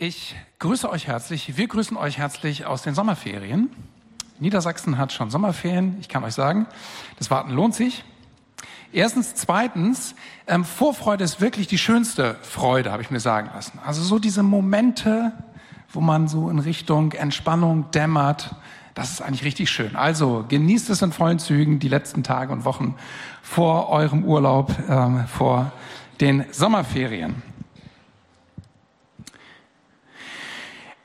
Ich grüße euch herzlich. Wir grüßen euch herzlich aus den Sommerferien. Niedersachsen hat schon Sommerferien. Ich kann euch sagen, das Warten lohnt sich. Erstens, zweitens, ähm, Vorfreude ist wirklich die schönste Freude, habe ich mir sagen lassen. Also so diese Momente, wo man so in Richtung Entspannung dämmert, das ist eigentlich richtig schön. Also genießt es in vollen Zügen die letzten Tage und Wochen vor eurem Urlaub, ähm, vor den Sommerferien.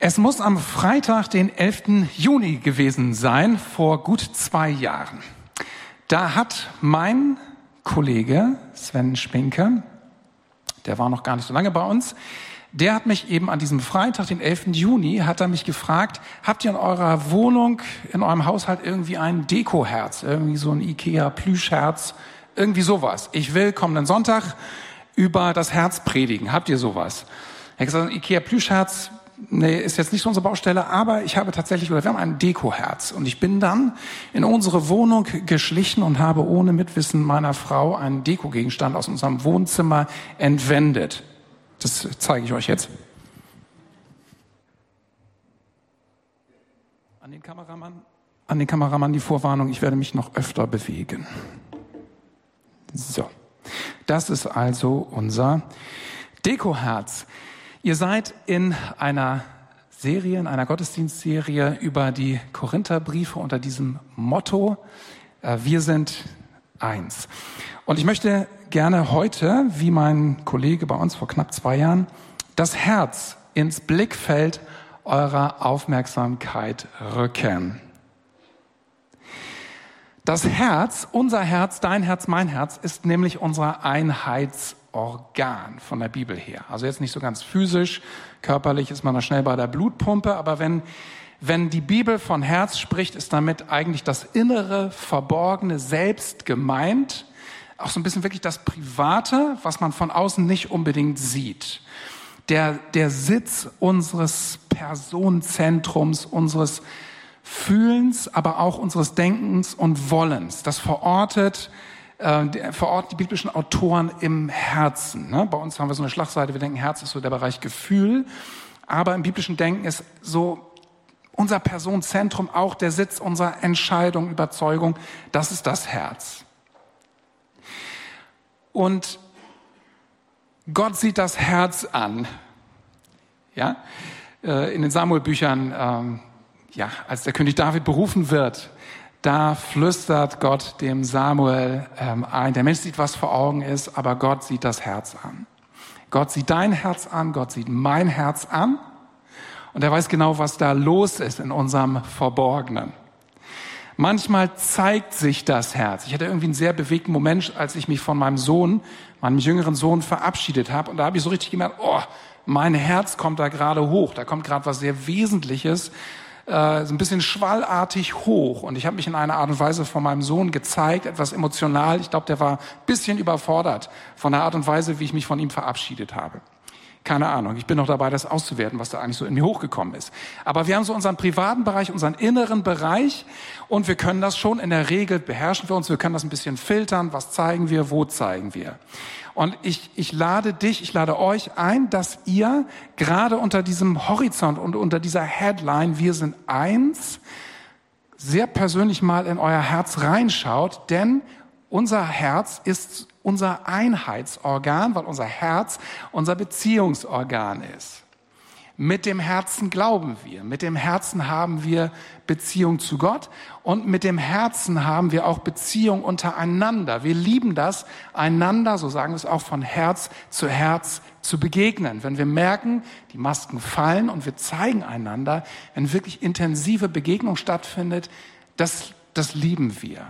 Es muss am Freitag, den 11. Juni gewesen sein, vor gut zwei Jahren. Da hat mein Kollege Sven Spinke, der war noch gar nicht so lange bei uns, der hat mich eben an diesem Freitag, den 11. Juni, hat er mich gefragt, habt ihr in eurer Wohnung, in eurem Haushalt irgendwie ein Dekoherz, irgendwie so ein Ikea Plüschherz, irgendwie sowas. Ich will kommenden Sonntag über das Herz predigen. Habt ihr sowas? Er hat gesagt, ein Ikea Plüschherz nee, ist jetzt nicht unsere Baustelle, aber ich habe tatsächlich, wir haben ein Dekoherz. Und ich bin dann in unsere Wohnung geschlichen und habe ohne Mitwissen meiner Frau einen Dekogegenstand aus unserem Wohnzimmer entwendet. Das zeige ich euch jetzt. An den Kameramann, an den Kameramann die Vorwarnung, ich werde mich noch öfter bewegen. So. Das ist also unser Dekoherz. Ihr seid in einer Serie, in einer Gottesdienstserie über die Korintherbriefe unter diesem Motto, äh, wir sind eins. Und ich möchte gerne heute, wie mein Kollege bei uns vor knapp zwei Jahren, das Herz ins Blickfeld eurer Aufmerksamkeit rücken. Das Herz, unser Herz, dein Herz, mein Herz, ist nämlich unser Einheits Organ von der Bibel her. Also jetzt nicht so ganz physisch, körperlich ist man da schnell bei der Blutpumpe, aber wenn, wenn die Bibel von Herz spricht, ist damit eigentlich das innere, verborgene Selbst gemeint. Auch so ein bisschen wirklich das Private, was man von außen nicht unbedingt sieht. Der, der Sitz unseres Personenzentrums, unseres Fühlens, aber auch unseres Denkens und Wollens. Das verortet äh, verorten die biblischen Autoren im Herzen. Ne? Bei uns haben wir so eine Schlagseite, wir denken, Herz ist so der Bereich Gefühl. Aber im biblischen Denken ist so unser Personenzentrum auch der Sitz unserer Entscheidung, Überzeugung. Das ist das Herz. Und Gott sieht das Herz an. Ja, äh, in den Samuel-Büchern, ähm, ja, als der König David berufen wird, da flüstert Gott dem Samuel ähm, ein. Der Mensch sieht, was vor Augen ist, aber Gott sieht das Herz an. Gott sieht dein Herz an, Gott sieht mein Herz an und er weiß genau, was da los ist in unserem Verborgenen. Manchmal zeigt sich das Herz. Ich hatte irgendwie einen sehr bewegten Moment, als ich mich von meinem Sohn, meinem jüngeren Sohn verabschiedet habe. Und da habe ich so richtig gemerkt, oh, mein Herz kommt da gerade hoch. Da kommt gerade was sehr Wesentliches äh, so ein bisschen schwallartig hoch. Und ich habe mich in einer Art und Weise von meinem Sohn gezeigt, etwas emotional. Ich glaube, der war ein bisschen überfordert von der Art und Weise, wie ich mich von ihm verabschiedet habe. Keine Ahnung. Ich bin noch dabei, das auszuwerten, was da eigentlich so in mir hochgekommen ist. Aber wir haben so unseren privaten Bereich, unseren inneren Bereich und wir können das schon in der Regel beherrschen wir uns. Wir können das ein bisschen filtern. Was zeigen wir? Wo zeigen wir? Und ich, ich lade dich, ich lade euch ein, dass ihr gerade unter diesem Horizont und unter dieser Headline, wir sind eins, sehr persönlich mal in euer Herz reinschaut, denn unser Herz ist unser Einheitsorgan, weil unser Herz unser Beziehungsorgan ist. Mit dem Herzen glauben wir, mit dem Herzen haben wir Beziehung zu Gott und mit dem Herzen haben wir auch Beziehung untereinander. Wir lieben das, einander, so sagen wir es auch, von Herz zu Herz zu begegnen. Wenn wir merken, die Masken fallen und wir zeigen einander, wenn wirklich intensive Begegnung stattfindet, das, das lieben wir.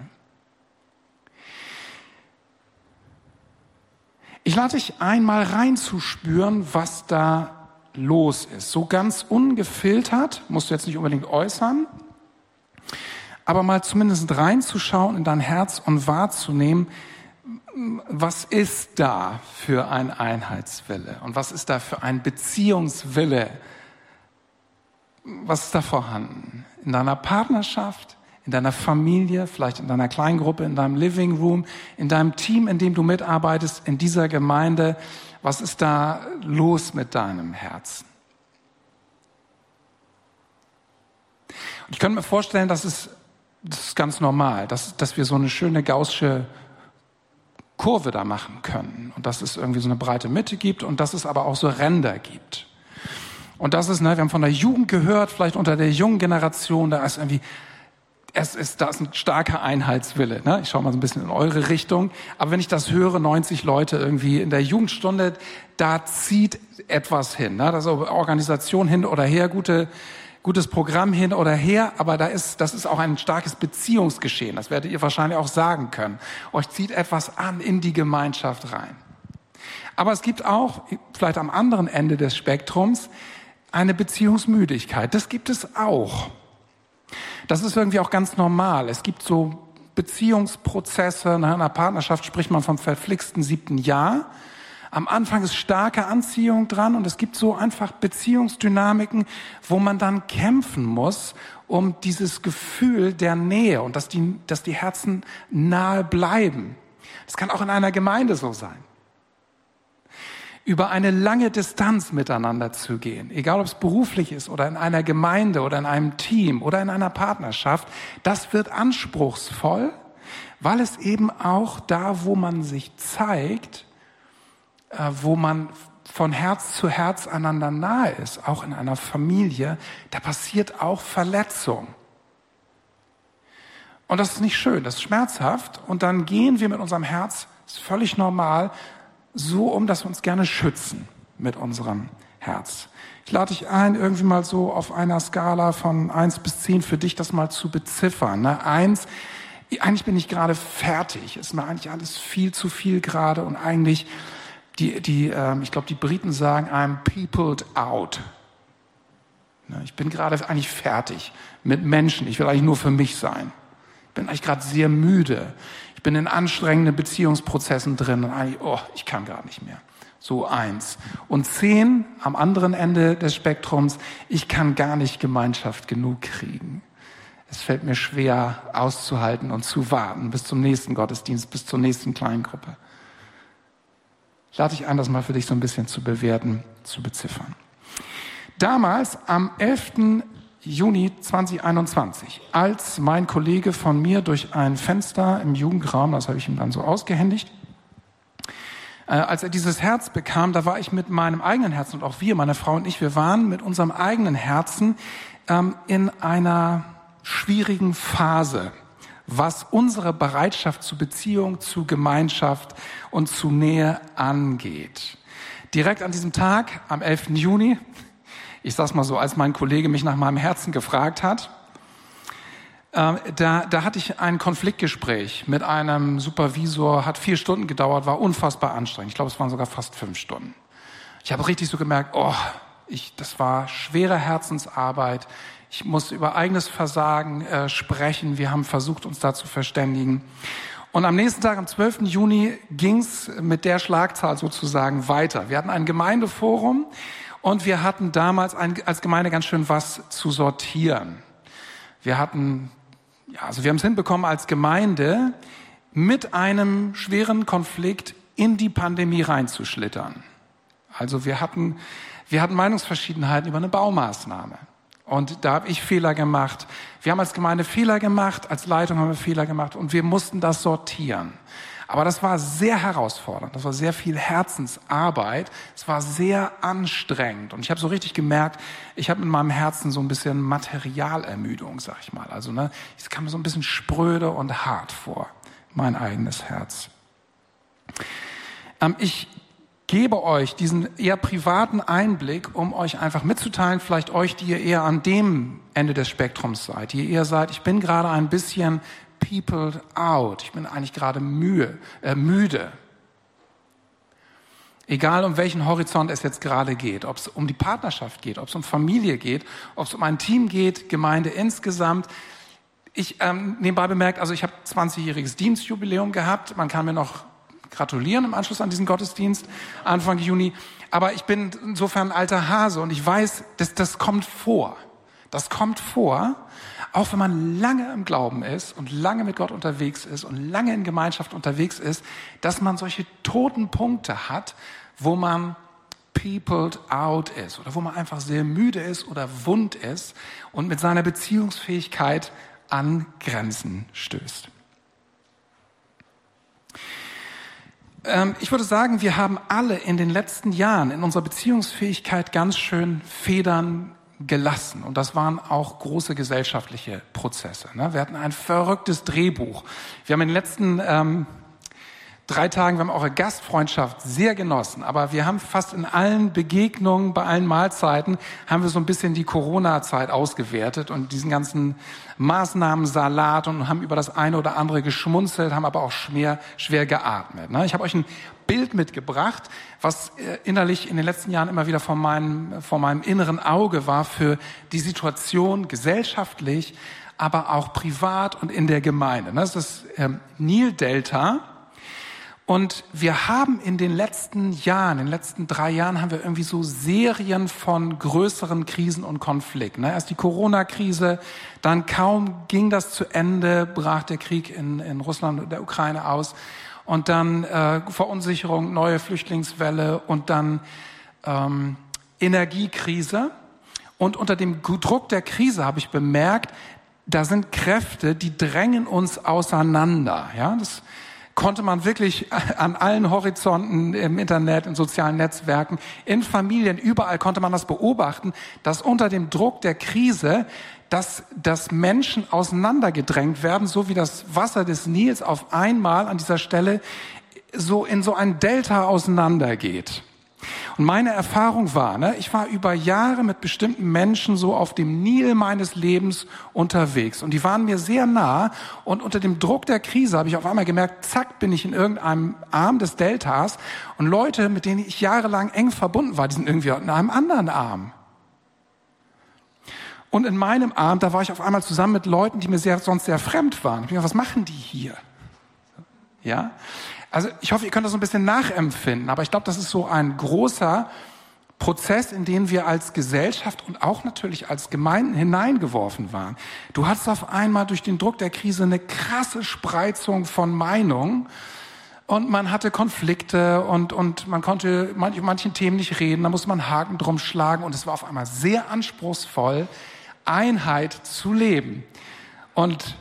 Ich lade dich einmal reinzuspüren, was da los ist. So ganz ungefiltert, musst du jetzt nicht unbedingt äußern, aber mal zumindest reinzuschauen in dein Herz und wahrzunehmen, was ist da für ein Einheitswille und was ist da für ein Beziehungswille? Was ist da vorhanden? In deiner Partnerschaft, in deiner Familie, vielleicht in deiner Kleingruppe, in deinem Living Room, in deinem Team, in dem du mitarbeitest, in dieser Gemeinde. Was ist da los mit deinem Herzen? Und ich könnte mir vorstellen, dass es das ist ganz normal, dass, dass wir so eine schöne gaussche Kurve da machen können und dass es irgendwie so eine breite Mitte gibt und dass es aber auch so Ränder gibt. Und das ist, ne, wir haben von der Jugend gehört, vielleicht unter der jungen Generation, da ist irgendwie es ist, da ist ein starker Einheitswille. Ne? Ich schaue mal so ein bisschen in eure Richtung. Aber wenn ich das höre, 90 Leute irgendwie in der Jugendstunde, da zieht etwas hin. Ne? Da ist Organisation hin oder her, gute gutes Programm hin oder her, aber da ist, das ist auch ein starkes Beziehungsgeschehen. Das werdet ihr wahrscheinlich auch sagen können. Euch zieht etwas an in die Gemeinschaft rein. Aber es gibt auch, vielleicht am anderen Ende des Spektrums, eine Beziehungsmüdigkeit. Das gibt es auch. Das ist irgendwie auch ganz normal. Es gibt so Beziehungsprozesse. Nach einer Partnerschaft spricht man vom verflixten siebten Jahr. Am Anfang ist starke Anziehung dran und es gibt so einfach Beziehungsdynamiken, wo man dann kämpfen muss, um dieses Gefühl der Nähe und dass die, dass die Herzen nahe bleiben. Das kann auch in einer Gemeinde so sein. Über eine lange Distanz miteinander zu gehen, egal ob es beruflich ist oder in einer Gemeinde oder in einem Team oder in einer Partnerschaft, das wird anspruchsvoll, weil es eben auch da, wo man sich zeigt, äh, wo man von Herz zu Herz einander nahe ist, auch in einer Familie, da passiert auch Verletzung. Und das ist nicht schön, das ist schmerzhaft. Und dann gehen wir mit unserem Herz, ist völlig normal, so um, dass wir uns gerne schützen mit unserem Herz. Ich lade dich ein, irgendwie mal so auf einer Skala von eins bis zehn für dich das mal zu beziffern. Ne? Eins, eigentlich bin ich gerade fertig, ist mir eigentlich alles viel zu viel gerade und eigentlich die, die, ähm, ich glaube, die Briten sagen, I'm peopled out. Ne, ich bin gerade eigentlich fertig mit Menschen. Ich will eigentlich nur für mich sein. Ich bin eigentlich gerade sehr müde. Ich bin in anstrengenden Beziehungsprozessen drin und eigentlich, oh, ich kann gar nicht mehr. So eins. Und zehn am anderen Ende des Spektrums, ich kann gar nicht Gemeinschaft genug kriegen. Es fällt mir schwer auszuhalten und zu warten bis zum nächsten Gottesdienst, bis zur nächsten Kleingruppe lade ich ein, das mal für dich so ein bisschen zu bewerten, zu beziffern. Damals, am 11. Juni 2021, als mein Kollege von mir durch ein Fenster im Jugendraum, das habe ich ihm dann so ausgehändigt, äh, als er dieses Herz bekam, da war ich mit meinem eigenen Herzen und auch wir, meine Frau und ich, wir waren mit unserem eigenen Herzen ähm, in einer schwierigen Phase was unsere Bereitschaft zu Beziehung, zu Gemeinschaft und zu Nähe angeht. Direkt an diesem Tag, am 11. Juni, ich sag's mal so, als mein Kollege mich nach meinem Herzen gefragt hat, äh, da, da hatte ich ein Konfliktgespräch mit einem Supervisor, hat vier Stunden gedauert, war unfassbar anstrengend. Ich glaube, es waren sogar fast fünf Stunden. Ich habe richtig so gemerkt, oh, ich, das war schwere Herzensarbeit. Ich muss über eigenes Versagen äh, sprechen. Wir haben versucht, uns da zu verständigen. Und am nächsten Tag, am 12. Juni, ging's mit der Schlagzahl sozusagen weiter. Wir hatten ein Gemeindeforum und wir hatten damals ein, als Gemeinde ganz schön was zu sortieren. Wir hatten, ja, also wir haben es hinbekommen, als Gemeinde mit einem schweren Konflikt in die Pandemie reinzuschlittern. Also wir hatten, wir hatten Meinungsverschiedenheiten über eine Baumaßnahme. Und da habe ich Fehler gemacht. Wir haben als Gemeinde Fehler gemacht, als Leitung haben wir Fehler gemacht und wir mussten das sortieren. Aber das war sehr herausfordernd, das war sehr viel Herzensarbeit, es war sehr anstrengend und ich habe so richtig gemerkt, ich habe in meinem Herzen so ein bisschen Materialermüdung, sag ich mal. Also ne, es kam mir so ein bisschen spröde und hart vor, mein eigenes Herz. Ähm, ich gebe euch diesen eher privaten Einblick, um euch einfach mitzuteilen, vielleicht euch, die ihr eher an dem Ende des Spektrums seid, die ihr eher seid, ich bin gerade ein bisschen peopled out, ich bin eigentlich gerade mühe, äh, müde. Egal um welchen Horizont es jetzt gerade geht, ob es um die Partnerschaft geht, ob es um Familie geht, ob es um ein Team geht, Gemeinde insgesamt. Ich ähm, nebenbei bemerkt, also ich habe 20-jähriges Dienstjubiläum gehabt. Man kann mir noch gratulieren im Anschluss an diesen Gottesdienst, Anfang Juni. Aber ich bin insofern ein alter Hase und ich weiß, dass das kommt vor. Das kommt vor, auch wenn man lange im Glauben ist und lange mit Gott unterwegs ist und lange in Gemeinschaft unterwegs ist, dass man solche toten Punkte hat, wo man peopled out ist oder wo man einfach sehr müde ist oder wund ist und mit seiner Beziehungsfähigkeit an Grenzen stößt. Ähm, ich würde sagen, wir haben alle in den letzten Jahren in unserer Beziehungsfähigkeit ganz schön Federn gelassen. Und das waren auch große gesellschaftliche Prozesse. Ne? Wir hatten ein verrücktes Drehbuch. Wir haben in den letzten ähm, drei Tagen, wir haben eure Gastfreundschaft sehr genossen, aber wir haben fast in allen Begegnungen, bei allen Mahlzeiten, haben wir so ein bisschen die Corona-Zeit ausgewertet und diesen ganzen Maßnahmensalat und haben über das eine oder andere geschmunzelt, haben aber auch schwer, schwer geatmet. Ne? Ich habe euch ein Bild mitgebracht, was äh, innerlich in den letzten Jahren immer wieder vor meinem, vor meinem inneren Auge war für die Situation gesellschaftlich, aber auch privat und in der Gemeinde. Das ist das ähm, Nil-Delta und wir haben in den letzten Jahren, in den letzten drei Jahren, haben wir irgendwie so Serien von größeren Krisen und Konflikten. Ne? Erst die Corona-Krise, dann kaum ging das zu Ende, brach der Krieg in, in Russland und der Ukraine aus. Und dann äh, Verunsicherung, neue Flüchtlingswelle und dann ähm, Energiekrise. Und unter dem Druck der Krise habe ich bemerkt, da sind Kräfte, die drängen uns auseinander. Ja, das konnte man wirklich an allen Horizonten im Internet, in sozialen Netzwerken, in Familien, überall konnte man das beobachten, dass unter dem Druck der Krise, dass, dass Menschen auseinandergedrängt werden, so wie das Wasser des Nils auf einmal an dieser Stelle so in so ein Delta auseinandergeht. Und meine Erfahrung war, ne, ich war über Jahre mit bestimmten Menschen so auf dem Nil meines Lebens unterwegs und die waren mir sehr nah und unter dem Druck der Krise habe ich auf einmal gemerkt, zack, bin ich in irgendeinem Arm des Deltas und Leute, mit denen ich jahrelang eng verbunden war, die sind irgendwie in einem anderen Arm. Und in meinem Arm, da war ich auf einmal zusammen mit Leuten, die mir sehr, sonst sehr fremd waren. Ich dachte, was machen die hier? Ja? Also ich hoffe, ihr könnt das so ein bisschen nachempfinden, aber ich glaube, das ist so ein großer Prozess, in den wir als Gesellschaft und auch natürlich als Gemeinden hineingeworfen waren. Du hattest auf einmal durch den Druck der Krise eine krasse Spreizung von Meinungen und man hatte Konflikte und, und man konnte manch, manchen Themen nicht reden, da musste man Haken drum schlagen und es war auf einmal sehr anspruchsvoll, Einheit zu leben. Und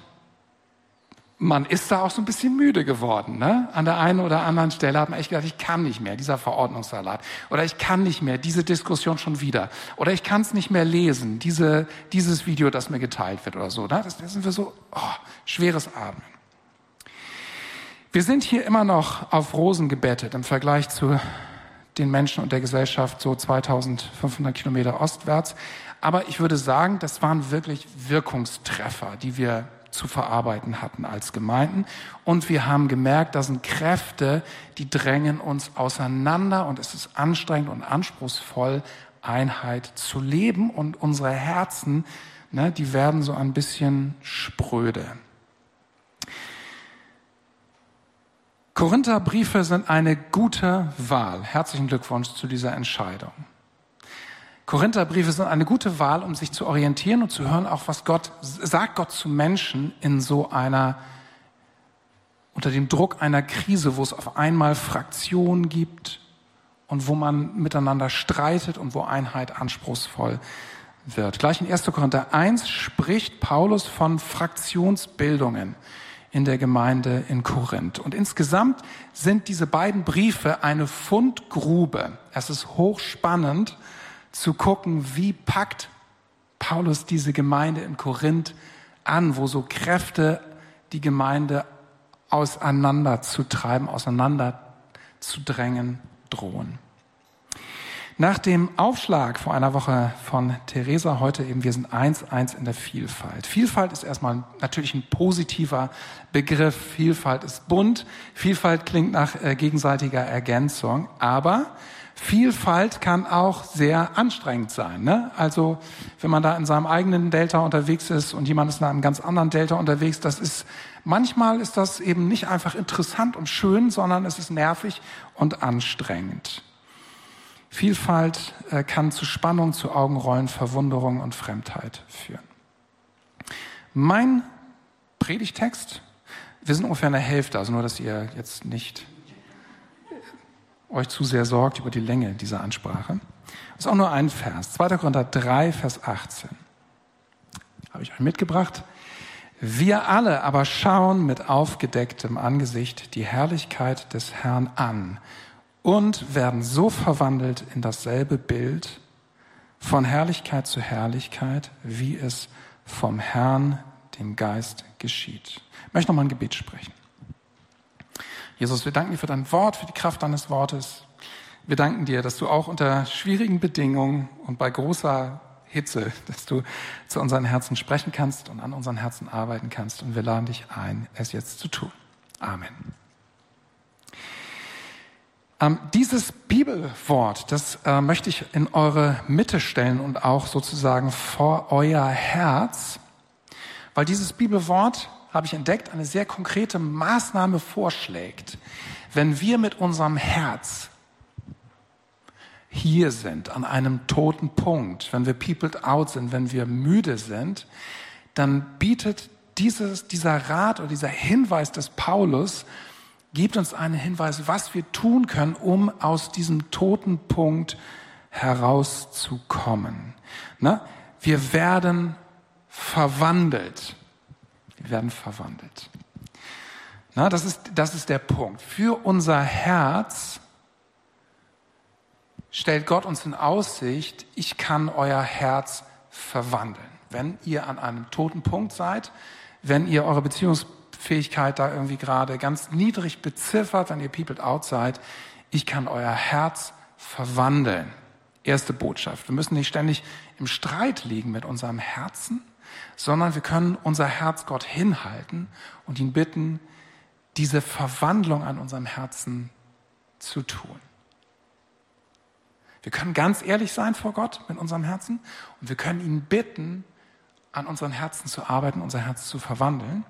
man ist da auch so ein bisschen müde geworden. Ne? An der einen oder anderen Stelle hat man echt gedacht, ich kann nicht mehr, dieser Verordnungssalat. Oder ich kann nicht mehr, diese Diskussion schon wieder. Oder ich kann es nicht mehr lesen, diese, dieses Video, das mir geteilt wird oder so. Ne? Das, das sind wir so, oh, schweres Atmen. Wir sind hier immer noch auf Rosen gebettet im Vergleich zu den Menschen und der Gesellschaft so 2500 Kilometer ostwärts. Aber ich würde sagen, das waren wirklich Wirkungstreffer, die wir zu verarbeiten hatten als Gemeinden. Und wir haben gemerkt, da sind Kräfte, die drängen uns auseinander und es ist anstrengend und anspruchsvoll, Einheit zu leben und unsere Herzen, ne, die werden so ein bisschen spröde. Korintherbriefe sind eine gute Wahl. Herzlichen Glückwunsch zu dieser Entscheidung. Korintherbriefe sind eine gute Wahl, um sich zu orientieren und zu hören, auch was Gott sagt Gott zu Menschen in so einer unter dem Druck einer Krise, wo es auf einmal Fraktionen gibt und wo man miteinander streitet und wo Einheit anspruchsvoll wird. Gleich in 1. Korinther 1 spricht Paulus von Fraktionsbildungen in der Gemeinde in Korinth. Und insgesamt sind diese beiden Briefe eine Fundgrube. Es ist hochspannend, zu gucken, wie packt Paulus diese Gemeinde in Korinth an, wo so Kräfte die Gemeinde auseinanderzutreiben, auseinanderzudrängen drohen. Nach dem Aufschlag vor einer Woche von Theresa heute eben, wir sind eins, eins in der Vielfalt. Vielfalt ist erstmal natürlich ein positiver Begriff. Vielfalt ist bunt. Vielfalt klingt nach äh, gegenseitiger Ergänzung. Aber Vielfalt kann auch sehr anstrengend sein. Ne? Also wenn man da in seinem eigenen Delta unterwegs ist und jemand ist in einem ganz anderen Delta unterwegs, das ist manchmal ist das eben nicht einfach interessant und schön, sondern es ist nervig und anstrengend. Vielfalt äh, kann zu Spannung, zu Augenrollen, Verwunderung und Fremdheit führen. Mein Predigtext, wir sind ungefähr in der Hälfte, also nur, dass ihr jetzt nicht euch zu sehr sorgt über die Länge dieser Ansprache. Das ist auch nur ein Vers. 2. Korinther 3, Vers 18. Habe ich euch mitgebracht. Wir alle aber schauen mit aufgedecktem Angesicht die Herrlichkeit des Herrn an und werden so verwandelt in dasselbe Bild von Herrlichkeit zu Herrlichkeit, wie es vom Herrn, dem Geist, geschieht. Ich möchte noch mal ein Gebet sprechen. Jesus, wir danken dir für dein Wort, für die Kraft deines Wortes. Wir danken dir, dass du auch unter schwierigen Bedingungen und bei großer Hitze, dass du zu unseren Herzen sprechen kannst und an unseren Herzen arbeiten kannst. Und wir laden dich ein, es jetzt zu tun. Amen. Ähm, dieses Bibelwort, das äh, möchte ich in eure Mitte stellen und auch sozusagen vor euer Herz, weil dieses Bibelwort, habe ich entdeckt, eine sehr konkrete Maßnahme vorschlägt. Wenn wir mit unserem Herz hier sind, an einem toten Punkt, wenn wir peopled out sind, wenn wir müde sind, dann bietet dieses, dieser Rat oder dieser Hinweis des Paulus, gibt uns einen Hinweis, was wir tun können, um aus diesem toten Punkt herauszukommen. Na, wir werden verwandelt. Wir werden verwandelt. Na, das, ist, das ist der Punkt. Für unser Herz stellt Gott uns in Aussicht, ich kann euer Herz verwandeln. Wenn ihr an einem toten Punkt seid, wenn ihr eure Beziehungsfähigkeit da irgendwie gerade ganz niedrig beziffert, wenn ihr peopled out seid, ich kann euer Herz verwandeln. Erste Botschaft. Wir müssen nicht ständig im Streit liegen mit unserem Herzen, sondern wir können unser Herz Gott hinhalten und ihn bitten, diese Verwandlung an unserem Herzen zu tun. Wir können ganz ehrlich sein vor Gott mit unserem Herzen und wir können ihn bitten, an unseren Herzen zu arbeiten, unser Herz zu verwandeln.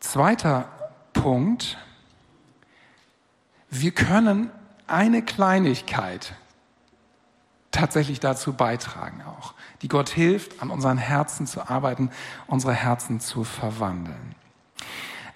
Zweiter Punkt. Wir können eine Kleinigkeit tatsächlich dazu beitragen auch, die Gott hilft, an unseren Herzen zu arbeiten, unsere Herzen zu verwandeln.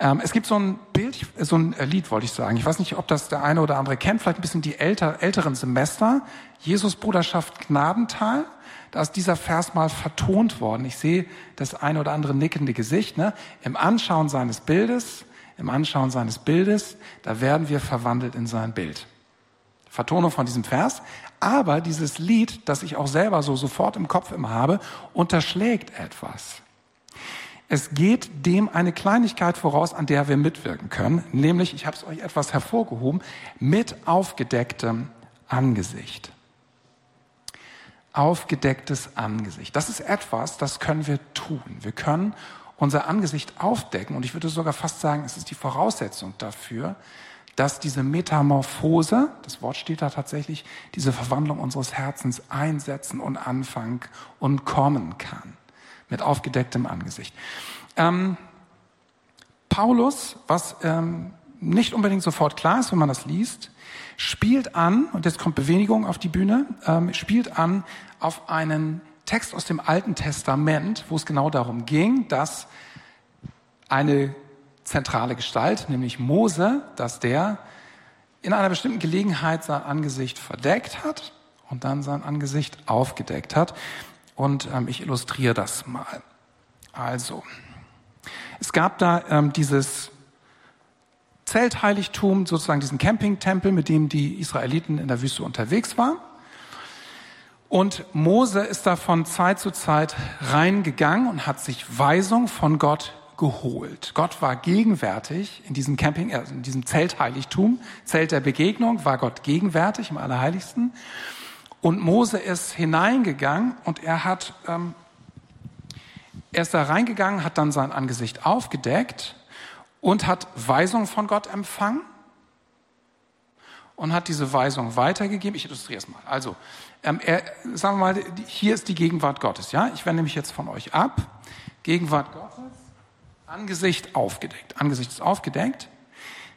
Ähm, es gibt so ein Bild, so ein Lied wollte ich sagen. Ich weiß nicht, ob das der eine oder andere kennt, vielleicht ein bisschen die älter, älteren Semester. Jesus Bruderschaft Gnadental. Da ist dieser Vers mal vertont worden. Ich sehe das eine oder andere nickende Gesicht. Ne? Im Anschauen seines Bildes, im Anschauen seines Bildes, da werden wir verwandelt in sein Bild. Vertonung von diesem Vers. Aber dieses Lied, das ich auch selber so sofort im Kopf immer habe, unterschlägt etwas. Es geht dem eine Kleinigkeit voraus, an der wir mitwirken können, nämlich, ich habe es euch etwas hervorgehoben, mit aufgedecktem Angesicht. Aufgedecktes Angesicht. Das ist etwas, das können wir tun. Wir können unser Angesicht aufdecken und ich würde sogar fast sagen, es ist die Voraussetzung dafür, dass diese Metamorphose, das Wort steht da tatsächlich, diese Verwandlung unseres Herzens einsetzen und anfangen und kommen kann mit aufgedecktem Angesicht. Ähm, Paulus, was ähm, nicht unbedingt sofort klar ist, wenn man das liest, spielt an, und jetzt kommt Bewegung auf die Bühne, ähm, spielt an auf einen Text aus dem Alten Testament, wo es genau darum ging, dass eine zentrale Gestalt, nämlich Mose, dass der in einer bestimmten Gelegenheit sein Angesicht verdeckt hat und dann sein Angesicht aufgedeckt hat. Und ähm, ich illustriere das mal. Also, es gab da ähm, dieses Zeltheiligtum, sozusagen diesen Campingtempel, mit dem die Israeliten in der Wüste unterwegs waren. Und Mose ist da von Zeit zu Zeit reingegangen und hat sich Weisung von Gott geholt. Gott war gegenwärtig in diesem Camping, also in diesem Zeltheiligtum, Zelt der Begegnung, war Gott gegenwärtig im Allerheiligsten. Und Mose ist hineingegangen und er hat, ähm, er ist da reingegangen, hat dann sein Angesicht aufgedeckt und hat Weisung von Gott empfangen und hat diese Weisung weitergegeben. Ich illustriere es mal. Also, ähm, er, sagen wir mal, hier ist die Gegenwart Gottes. Ja, ich wende mich jetzt von euch ab. Gegenwart Gottes, Angesicht aufgedeckt. Angesicht ist aufgedeckt.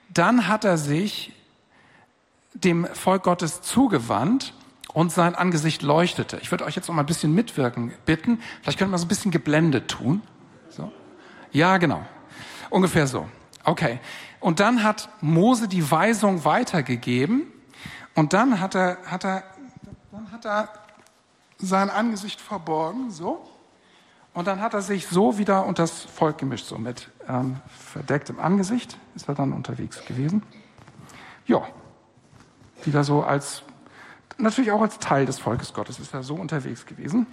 Dann hat er sich dem Volk Gottes zugewandt und sein Angesicht leuchtete. Ich würde euch jetzt noch mal ein bisschen mitwirken bitten. Vielleicht könnte man so ein bisschen geblendet tun. So. Ja, genau. Ungefähr so. Okay. Und dann hat Mose die Weisung weitergegeben und dann hat er, hat er, dann hat er sein Angesicht verborgen, so. Und dann hat er sich so wieder unter das Volk gemischt, so mit ähm, verdecktem Angesicht ist er dann unterwegs gewesen. Ja, wieder so als, natürlich auch als Teil des Volkes Gottes ist er so unterwegs gewesen.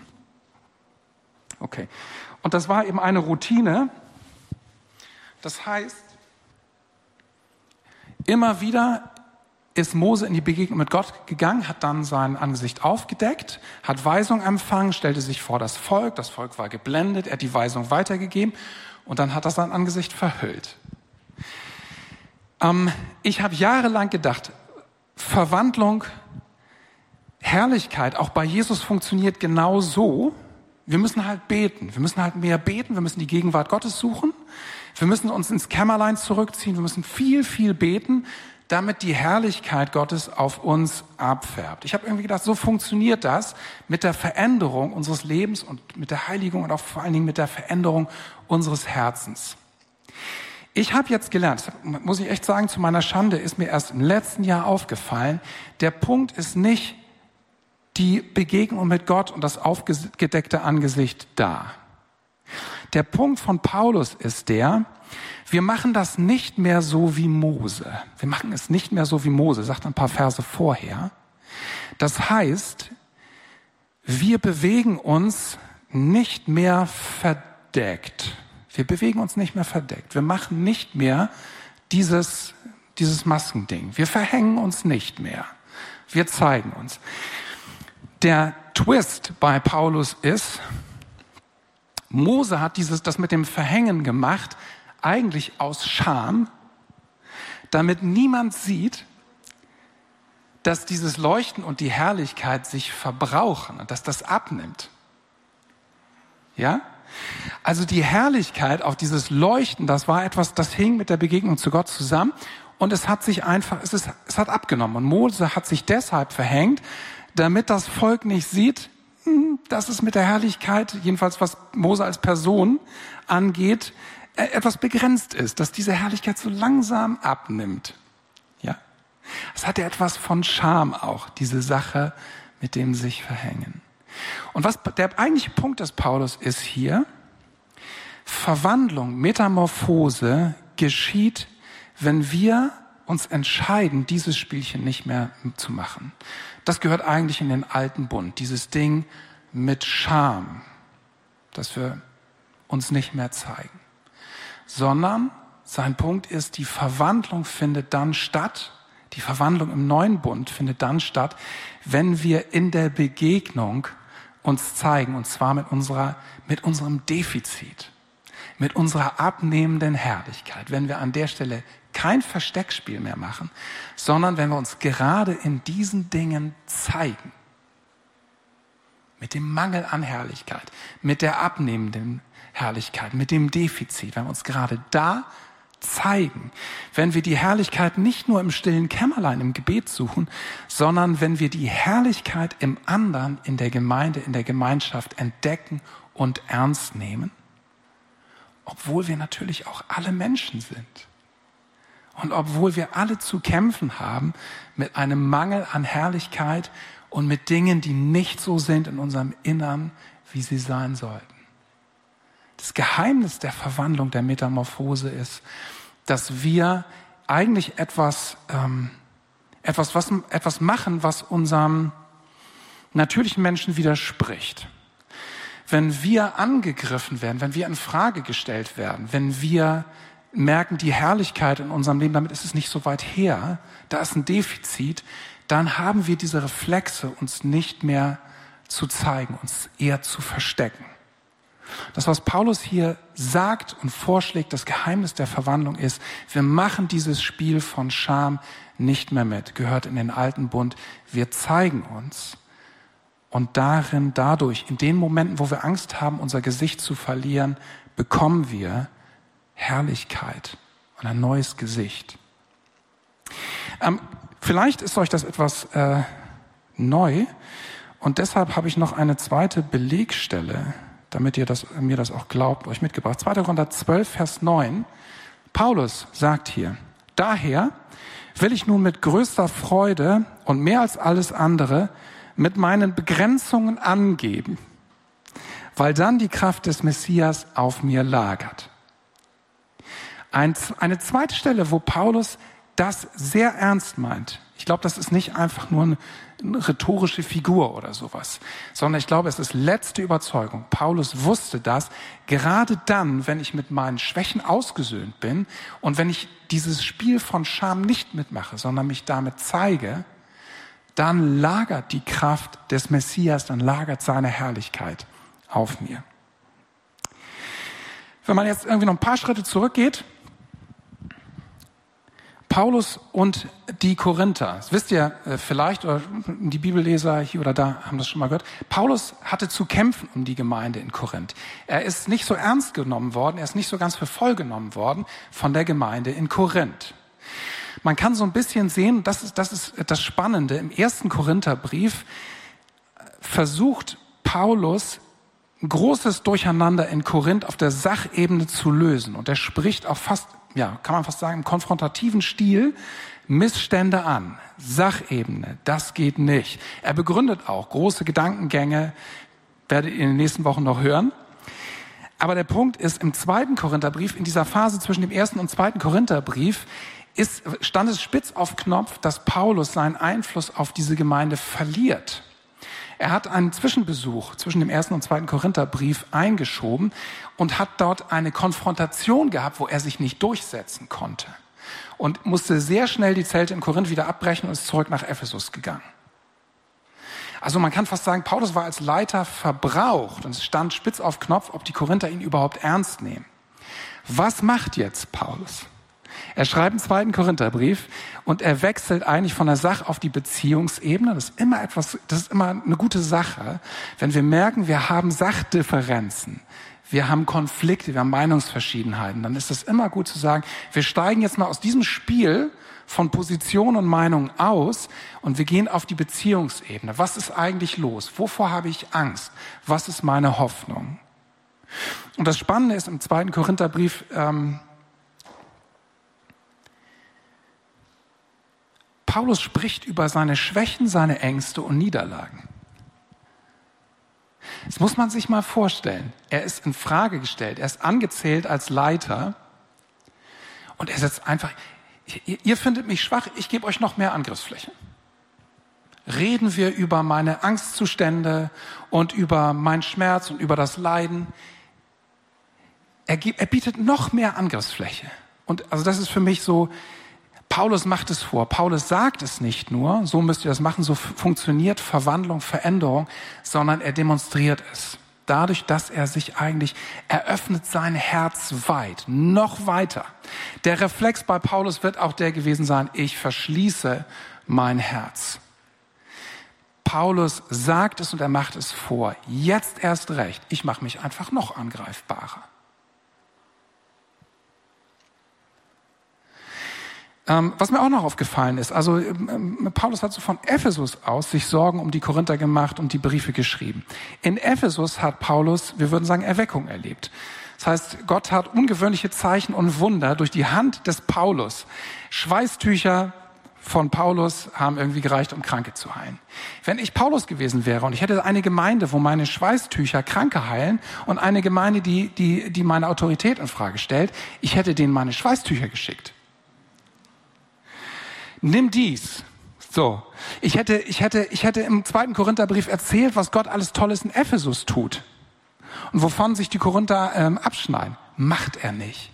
Okay. Und das war eben eine Routine. Das heißt, immer wieder ist Mose in die Begegnung mit Gott gegangen, hat dann sein Angesicht aufgedeckt, hat Weisung empfangen, stellte sich vor das Volk, das Volk war geblendet, er hat die Weisung weitergegeben und dann hat er sein Angesicht verhüllt. Ähm, ich habe jahrelang gedacht, Verwandlung, Herrlichkeit auch bei Jesus funktioniert genau so. Wir müssen halt beten. Wir müssen halt mehr beten. Wir müssen die Gegenwart Gottes suchen. Wir müssen uns ins Kämmerlein zurückziehen. Wir müssen viel, viel beten, damit die Herrlichkeit Gottes auf uns abfärbt. Ich habe irgendwie gedacht, so funktioniert das mit der Veränderung unseres Lebens und mit der Heiligung und auch vor allen Dingen mit der Veränderung unseres Herzens. Ich habe jetzt gelernt, muss ich echt sagen, zu meiner Schande ist mir erst im letzten Jahr aufgefallen, der Punkt ist nicht die Begegnung mit Gott und das aufgedeckte Angesicht da. Der Punkt von Paulus ist der, wir machen das nicht mehr so wie Mose. Wir machen es nicht mehr so wie Mose, sagt ein paar Verse vorher. Das heißt, wir bewegen uns nicht mehr verdeckt. Wir bewegen uns nicht mehr verdeckt. Wir machen nicht mehr dieses, dieses Maskending. Wir verhängen uns nicht mehr. Wir zeigen uns. Der Twist bei Paulus ist, Mose hat dieses, das mit dem Verhängen gemacht, eigentlich aus Scham, damit niemand sieht, dass dieses Leuchten und die Herrlichkeit sich verbrauchen und dass das abnimmt. Ja? Also die Herrlichkeit auf dieses Leuchten, das war etwas, das hing mit der Begegnung zu Gott zusammen und es hat sich einfach, es, ist, es hat abgenommen. Und Mose hat sich deshalb verhängt, damit das Volk nicht sieht, dass es mit der Herrlichkeit, jedenfalls was Mose als Person angeht, äh, etwas begrenzt ist, dass diese Herrlichkeit so langsam abnimmt. Ja? Es hat ja etwas von Scham auch, diese Sache mit dem sich verhängen. Und was der eigentliche Punkt des Paulus ist hier, Verwandlung, Metamorphose geschieht, wenn wir uns entscheiden, dieses Spielchen nicht mehr zu machen. Das gehört eigentlich in den alten Bund, dieses Ding mit Scham, dass wir uns nicht mehr zeigen. Sondern sein Punkt ist, die Verwandlung findet dann statt, die Verwandlung im neuen Bund findet dann statt, wenn wir in der Begegnung uns zeigen, und zwar mit unserer, mit unserem Defizit, mit unserer abnehmenden Herrlichkeit, wenn wir an der Stelle kein Versteckspiel mehr machen, sondern wenn wir uns gerade in diesen Dingen zeigen, mit dem Mangel an Herrlichkeit, mit der abnehmenden Herrlichkeit, mit dem Defizit, wenn wir uns gerade da zeigen, wenn wir die Herrlichkeit nicht nur im stillen Kämmerlein im Gebet suchen, sondern wenn wir die Herrlichkeit im anderen, in der Gemeinde, in der Gemeinschaft entdecken und ernst nehmen, obwohl wir natürlich auch alle Menschen sind. Und obwohl wir alle zu kämpfen haben mit einem Mangel an Herrlichkeit und mit Dingen, die nicht so sind in unserem Innern, wie sie sein sollten. Das Geheimnis der Verwandlung, der Metamorphose ist, dass wir eigentlich etwas, ähm, etwas, was, etwas machen, was unserem natürlichen Menschen widerspricht. Wenn wir angegriffen werden, wenn wir in Frage gestellt werden, wenn wir merken, die Herrlichkeit in unserem Leben, damit ist es nicht so weit her, da ist ein Defizit, dann haben wir diese Reflexe, uns nicht mehr zu zeigen, uns eher zu verstecken. Das, was Paulus hier sagt und vorschlägt, das Geheimnis der Verwandlung ist, wir machen dieses Spiel von Scham nicht mehr mit, gehört in den alten Bund. Wir zeigen uns und darin, dadurch, in den Momenten, wo wir Angst haben, unser Gesicht zu verlieren, bekommen wir Herrlichkeit und ein neues Gesicht. Ähm, vielleicht ist euch das etwas äh, neu und deshalb habe ich noch eine zweite Belegstelle damit ihr das, mir das auch glaubt, euch mitgebracht. 2. Korinther 12, Vers 9. Paulus sagt hier, daher will ich nun mit größter Freude und mehr als alles andere mit meinen Begrenzungen angeben, weil dann die Kraft des Messias auf mir lagert. Ein, eine zweite Stelle, wo Paulus das sehr ernst meint. Ich glaube, das ist nicht einfach nur eine, eine rhetorische Figur oder sowas, sondern ich glaube, es ist letzte Überzeugung. Paulus wusste das, gerade dann, wenn ich mit meinen Schwächen ausgesöhnt bin und wenn ich dieses Spiel von Scham nicht mitmache, sondern mich damit zeige, dann lagert die Kraft des Messias, dann lagert seine Herrlichkeit auf mir. Wenn man jetzt irgendwie noch ein paar Schritte zurückgeht, Paulus und die Korinther. Das wisst ihr äh, vielleicht, oder die Bibelleser hier oder da haben das schon mal gehört. Paulus hatte zu kämpfen um die Gemeinde in Korinth. Er ist nicht so ernst genommen worden, er ist nicht so ganz für voll genommen worden von der Gemeinde in Korinth. Man kann so ein bisschen sehen, das ist, das ist das Spannende, im ersten Korintherbrief versucht Paulus ein großes Durcheinander in Korinth auf der Sachebene zu lösen. Und er spricht auch fast ja, kann man fast sagen, im konfrontativen Stil Missstände an. Sachebene, das geht nicht. Er begründet auch große Gedankengänge, werdet ihr in den nächsten Wochen noch hören. Aber der Punkt ist, im zweiten Korintherbrief, in dieser Phase zwischen dem ersten und zweiten Korintherbrief, ist, stand es spitz auf Knopf, dass Paulus seinen Einfluss auf diese Gemeinde verliert. Er hat einen Zwischenbesuch zwischen dem ersten und zweiten Korintherbrief eingeschoben und hat dort eine Konfrontation gehabt, wo er sich nicht durchsetzen konnte und musste sehr schnell die Zelte in Korinth wieder abbrechen und ist zurück nach Ephesus gegangen. Also man kann fast sagen, Paulus war als Leiter verbraucht und es stand spitz auf Knopf, ob die Korinther ihn überhaupt ernst nehmen. Was macht jetzt Paulus? Er schreibt einen zweiten Korintherbrief und er wechselt eigentlich von der Sache auf die Beziehungsebene. Das ist immer etwas, das ist immer eine gute Sache, wenn wir merken, wir haben Sachdifferenzen. Wir haben Konflikte, wir haben Meinungsverschiedenheiten. Dann ist es immer gut zu sagen, wir steigen jetzt mal aus diesem Spiel von Position und Meinung aus und wir gehen auf die Beziehungsebene. Was ist eigentlich los? Wovor habe ich Angst? Was ist meine Hoffnung? Und das Spannende ist im zweiten Korintherbrief, ähm, Paulus spricht über seine Schwächen, seine Ängste und Niederlagen. Das muss man sich mal vorstellen. Er ist in Frage gestellt, er ist angezählt als Leiter und er setzt einfach, ihr, ihr findet mich schwach, ich gebe euch noch mehr Angriffsfläche. Reden wir über meine Angstzustände und über meinen Schmerz und über das Leiden. Er, gibt, er bietet noch mehr Angriffsfläche. Und also das ist für mich so, Paulus macht es vor. Paulus sagt es nicht nur, so müsst ihr das machen, so funktioniert Verwandlung, Veränderung, sondern er demonstriert es. Dadurch, dass er sich eigentlich eröffnet sein Herz weit, noch weiter. Der Reflex bei Paulus wird auch der gewesen sein, ich verschließe mein Herz. Paulus sagt es und er macht es vor. Jetzt erst recht. Ich mache mich einfach noch angreifbarer. Ähm, was mir auch noch aufgefallen ist, also ähm, ähm, Paulus hat so von Ephesus aus sich Sorgen um die Korinther gemacht und die Briefe geschrieben. In Ephesus hat Paulus, wir würden sagen, Erweckung erlebt. Das heißt, Gott hat ungewöhnliche Zeichen und Wunder durch die Hand des Paulus. Schweißtücher von Paulus haben irgendwie gereicht, um Kranke zu heilen. Wenn ich Paulus gewesen wäre und ich hätte eine Gemeinde, wo meine Schweißtücher Kranke heilen und eine Gemeinde, die, die, die meine Autorität in Frage stellt, ich hätte denen meine Schweißtücher geschickt nimm dies. So. Ich hätte, ich hätte, ich hätte im zweiten Korintherbrief erzählt, was Gott alles Tolles in Ephesus tut. Und wovon sich die Korinther ähm, abschneiden. Macht er nicht.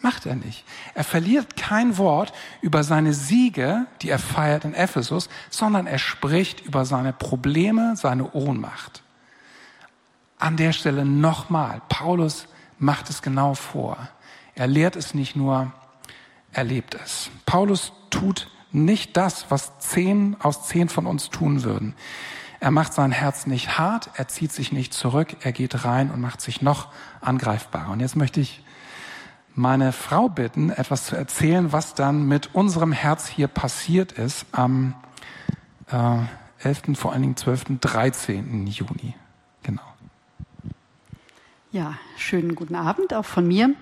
Macht er nicht. Er verliert kein Wort über seine Siege, die er feiert in Ephesus, sondern er spricht über seine Probleme, seine Ohnmacht. An der Stelle nochmal, Paulus macht es genau vor. Er lehrt es nicht nur, er lebt es. Paulus tut nicht das, was zehn aus zehn von uns tun würden. Er macht sein Herz nicht hart, er zieht sich nicht zurück, er geht rein und macht sich noch angreifbarer. Und jetzt möchte ich meine Frau bitten, etwas zu erzählen, was dann mit unserem Herz hier passiert ist am äh, 11., vor allen Dingen 12., 13. Juni. Genau. Ja, schönen guten Abend auch von mir.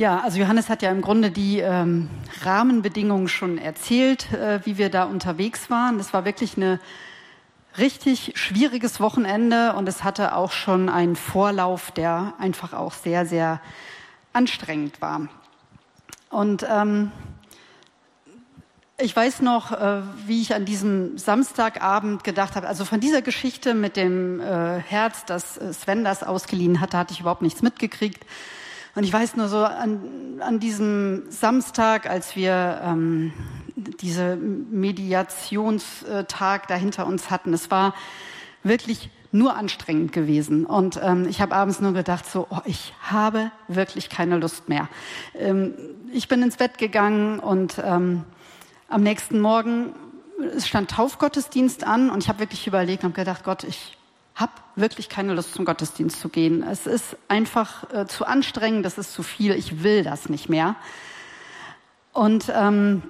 Ja, also Johannes hat ja im Grunde die ähm, Rahmenbedingungen schon erzählt, äh, wie wir da unterwegs waren. Das war wirklich eine richtig schwieriges Wochenende und es hatte auch schon einen Vorlauf, der einfach auch sehr, sehr anstrengend war. Und ähm, ich weiß noch, äh, wie ich an diesem Samstagabend gedacht habe, also von dieser Geschichte mit dem äh, Herz, das Sven das ausgeliehen hatte, hatte ich überhaupt nichts mitgekriegt. Und ich weiß nur so an, an diesem Samstag, als wir ähm, diese Mediationstag da hinter uns hatten, es war wirklich nur anstrengend gewesen. Und ähm, ich habe abends nur gedacht, so, oh, ich habe wirklich keine Lust mehr. Ähm, ich bin ins Bett gegangen und ähm, am nächsten Morgen es stand Taufgottesdienst an und ich habe wirklich überlegt und gedacht, Gott, ich habe wirklich keine Lust zum Gottesdienst zu gehen. Es ist einfach äh, zu anstrengend, das ist zu viel, ich will das nicht mehr. Und, ähm,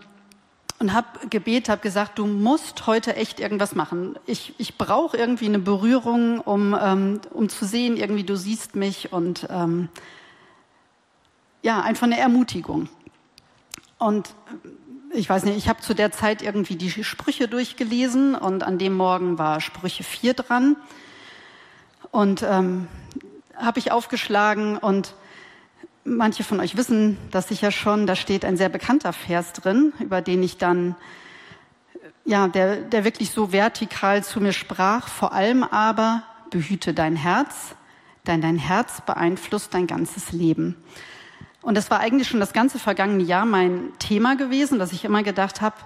und habe gebet, habe gesagt, du musst heute echt irgendwas machen. Ich, ich brauche irgendwie eine Berührung, um, ähm, um zu sehen, irgendwie du siehst mich und ähm, ja, einfach eine Ermutigung. Und ich weiß nicht, ich habe zu der Zeit irgendwie die Sprüche durchgelesen und an dem Morgen war Sprüche 4 dran. Und ähm, habe ich aufgeschlagen und manche von euch wissen das sicher schon, da steht ein sehr bekannter Vers drin, über den ich dann, ja, der, der wirklich so vertikal zu mir sprach. Vor allem aber behüte dein Herz, denn dein Herz beeinflusst dein ganzes Leben. Und das war eigentlich schon das ganze vergangene Jahr mein Thema gewesen, dass ich immer gedacht habe,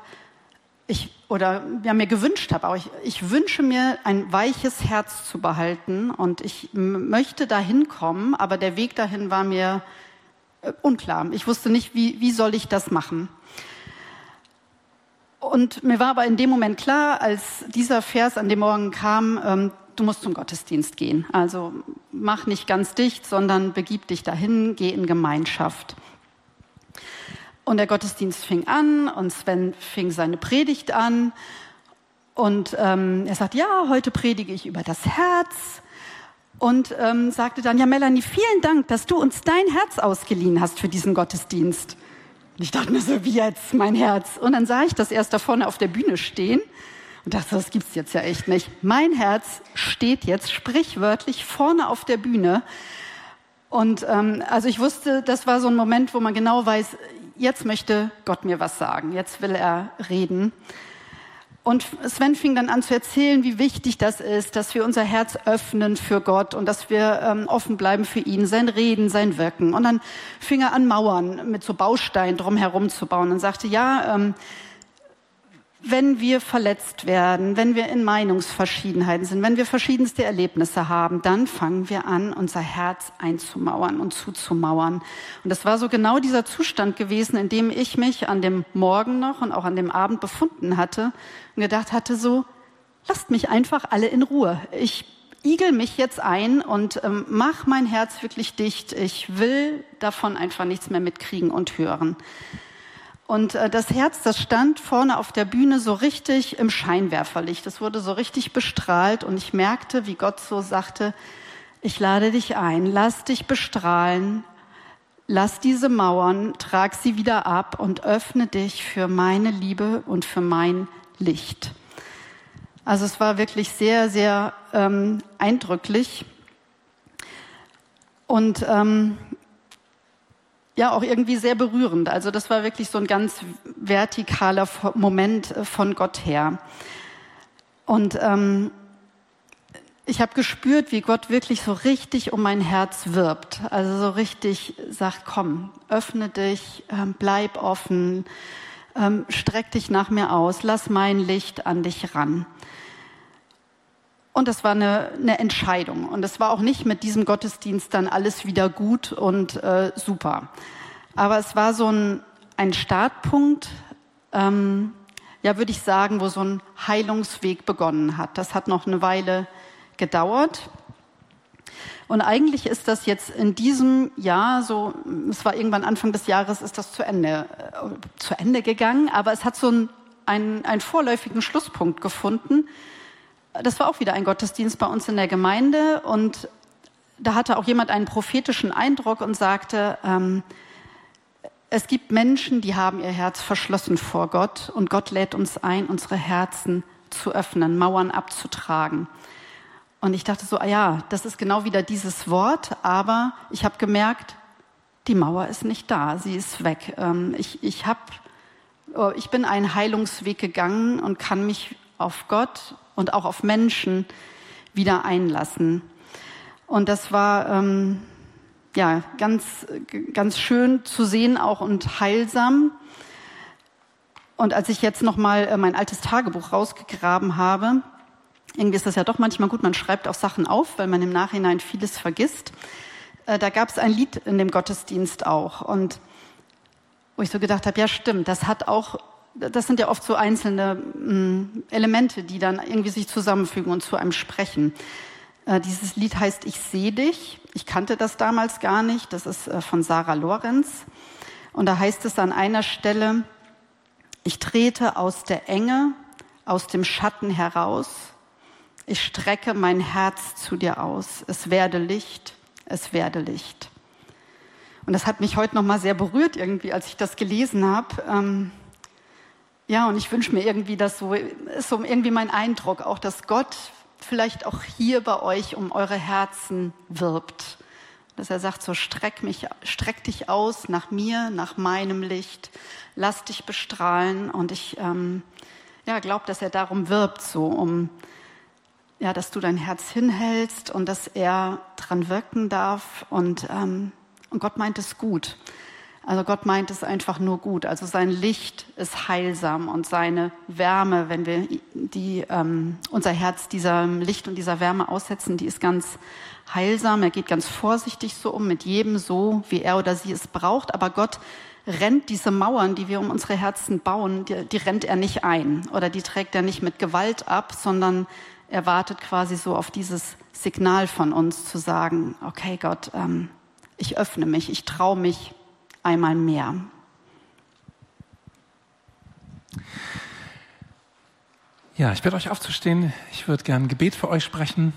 ich oder ja, mir gewünscht habe, auch ich, ich wünsche mir ein weiches Herz zu behalten und ich möchte dahin kommen, aber der Weg dahin war mir äh, unklar. Ich wusste nicht, wie, wie soll ich das machen. Und mir war aber in dem Moment klar, als dieser Vers an dem Morgen kam, ähm, du musst zum Gottesdienst gehen. Also mach nicht ganz dicht, sondern begib dich dahin, geh in Gemeinschaft. Und der Gottesdienst fing an und Sven fing seine Predigt an. Und ähm, er sagt, ja, heute predige ich über das Herz. Und ähm, sagte dann, ja, Melanie, vielen Dank, dass du uns dein Herz ausgeliehen hast für diesen Gottesdienst. Und ich dachte mir so, wie jetzt mein Herz? Und dann sah ich das erst da vorne auf der Bühne stehen und dachte, das gibt's jetzt ja echt nicht. Mein Herz steht jetzt sprichwörtlich vorne auf der Bühne. Und ähm, also ich wusste, das war so ein Moment, wo man genau weiß, jetzt möchte Gott mir was sagen, jetzt will er reden. Und Sven fing dann an zu erzählen, wie wichtig das ist, dass wir unser Herz öffnen für Gott und dass wir ähm, offen bleiben für ihn, sein Reden, sein Wirken. Und dann fing er an, Mauern mit so Bausteinen drumherum zu bauen und sagte, ja, ähm, wenn wir verletzt werden, wenn wir in Meinungsverschiedenheiten sind, wenn wir verschiedenste Erlebnisse haben, dann fangen wir an, unser Herz einzumauern und zuzumauern. Und das war so genau dieser Zustand gewesen, in dem ich mich an dem Morgen noch und auch an dem Abend befunden hatte und gedacht hatte, so, lasst mich einfach alle in Ruhe. Ich igel mich jetzt ein und ähm, mach mein Herz wirklich dicht. Ich will davon einfach nichts mehr mitkriegen und hören. Und äh, das Herz, das stand vorne auf der Bühne so richtig im Scheinwerferlicht. Es wurde so richtig bestrahlt und ich merkte, wie Gott so sagte, ich lade dich ein, lass dich bestrahlen, lass diese Mauern, trag sie wieder ab und öffne dich für meine Liebe und für mein Licht. Also es war wirklich sehr, sehr ähm, eindrücklich. Und ähm, ja auch irgendwie sehr berührend. Also das war wirklich so ein ganz vertikaler Moment äh, von Gott her. Und ähm, ich habe gespürt, wie Gott wirklich so richtig um mein Herz wirbt. Also so richtig sagt, komm, öffne dich, ähm, bleib offen, ähm, streck dich nach mir aus, lass mein Licht an dich ran. Und das war eine, eine Entscheidung. Und es war auch nicht mit diesem Gottesdienst dann alles wieder gut und äh, super. Aber es war so ein, ein Startpunkt, ähm, ja, würde ich sagen, wo so ein Heilungsweg begonnen hat. Das hat noch eine Weile gedauert. Und eigentlich ist das jetzt in diesem Jahr so, es war irgendwann Anfang des Jahres, ist das zu Ende, äh, zu Ende gegangen, aber es hat so einen, einen, einen vorläufigen Schlusspunkt gefunden, das war auch wieder ein Gottesdienst bei uns in der Gemeinde und da hatte auch jemand einen prophetischen Eindruck und sagte, ähm, es gibt Menschen, die haben ihr Herz verschlossen vor Gott und Gott lädt uns ein, unsere Herzen zu öffnen, Mauern abzutragen. Und ich dachte so, ah ja, das ist genau wieder dieses Wort, aber ich habe gemerkt, die Mauer ist nicht da, sie ist weg. Ähm, ich, ich, hab, oh, ich bin einen Heilungsweg gegangen und kann mich auf Gott und auch auf Menschen wieder einlassen. Und das war ähm, ja ganz, ganz schön zu sehen auch und heilsam. Und als ich jetzt noch mal äh, mein altes Tagebuch rausgegraben habe, irgendwie ist das ja doch manchmal gut, man schreibt auch Sachen auf, weil man im Nachhinein vieles vergisst. Äh, da gab es ein Lied in dem Gottesdienst auch und wo ich so gedacht habe, ja stimmt, das hat auch, das sind ja oft so einzelne mm, Elemente, die dann irgendwie sich zusammenfügen und zu einem sprechen. Äh, dieses Lied heißt Ich sehe dich. Ich kannte das damals gar nicht. Das ist äh, von Sarah Lorenz. Und da heißt es an einer Stelle, ich trete aus der Enge, aus dem Schatten heraus. Ich strecke mein Herz zu dir aus. Es werde Licht, es werde Licht. Und das hat mich heute noch mal sehr berührt irgendwie, als ich das gelesen habe. Ähm, ja, und ich wünsche mir irgendwie, dass so ist so irgendwie mein Eindruck, auch dass Gott vielleicht auch hier bei euch um eure Herzen wirbt. Dass er sagt, so streck mich, streck dich aus nach mir, nach meinem Licht, lass dich bestrahlen. Und ich ähm, ja, glaube, dass er darum wirbt, so um ja, dass du dein Herz hinhältst und dass er dran wirken darf. Und, ähm, und Gott meint es gut. Also Gott meint es einfach nur gut. Also sein Licht ist heilsam und seine Wärme, wenn wir die, ähm, unser Herz diesem Licht und dieser Wärme aussetzen, die ist ganz heilsam. Er geht ganz vorsichtig so um, mit jedem so, wie er oder sie es braucht. Aber Gott rennt diese Mauern, die wir um unsere Herzen bauen, die, die rennt er nicht ein oder die trägt er nicht mit Gewalt ab, sondern er wartet quasi so auf dieses Signal von uns zu sagen, okay Gott, ähm, ich öffne mich, ich traue mich einmal mehr. Ja, ich werde euch aufzustehen. Ich würde gerne ein Gebet für euch sprechen.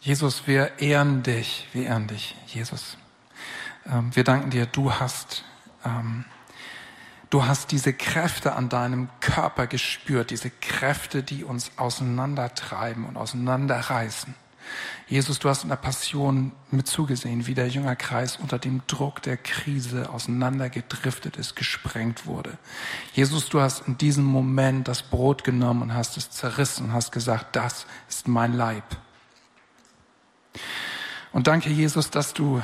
Jesus, wir ehren dich, wir ehren dich, Jesus. Ähm, wir danken dir, du hast ähm, Du hast diese Kräfte an deinem Körper gespürt, diese Kräfte, die uns auseinandertreiben und auseinanderreißen. Jesus, du hast in der Passion mit zugesehen, wie der Jüngerkreis unter dem Druck der Krise auseinandergedriftet ist, gesprengt wurde. Jesus, du hast in diesem Moment das Brot genommen und hast es zerrissen und hast gesagt, das ist mein Leib. Und danke, Jesus, dass du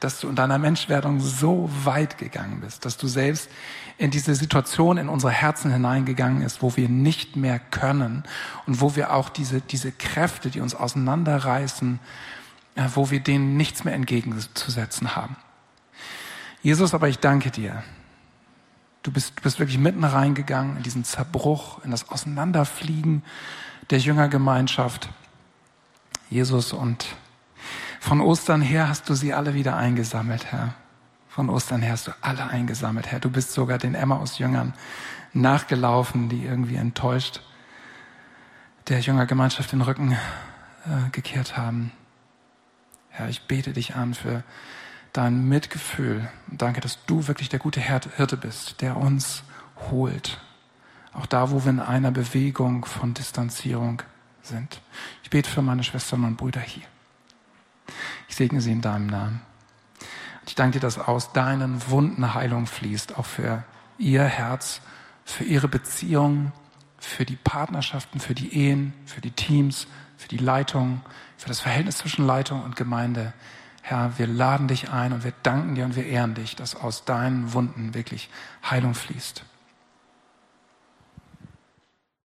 dass du in deiner Menschwerdung so weit gegangen bist, dass du selbst in diese Situation in unsere Herzen hineingegangen ist, wo wir nicht mehr können und wo wir auch diese, diese Kräfte, die uns auseinanderreißen, äh, wo wir denen nichts mehr entgegenzusetzen haben. Jesus, aber ich danke dir. Du bist, du bist wirklich mitten reingegangen in diesen Zerbruch, in das Auseinanderfliegen der Jüngergemeinschaft. Jesus und von Ostern her hast du sie alle wieder eingesammelt, Herr. Von Ostern her hast du alle eingesammelt, Herr. Du bist sogar den Emmaus-Jüngern nachgelaufen, die irgendwie enttäuscht der Jüngergemeinschaft den Rücken äh, gekehrt haben. Herr, ich bete dich an für dein Mitgefühl. Danke, dass du wirklich der gute Hirte bist, der uns holt. Auch da, wo wir in einer Bewegung von Distanzierung sind. Ich bete für meine Schwestern und Brüder hier. Ich segne sie in deinem Namen. Ich danke dir, dass aus deinen Wunden Heilung fließt, auch für ihr Herz, für ihre Beziehungen, für die Partnerschaften, für die Ehen, für die Teams, für die Leitung, für das Verhältnis zwischen Leitung und Gemeinde. Herr, wir laden dich ein und wir danken dir und wir ehren dich, dass aus deinen Wunden wirklich Heilung fließt.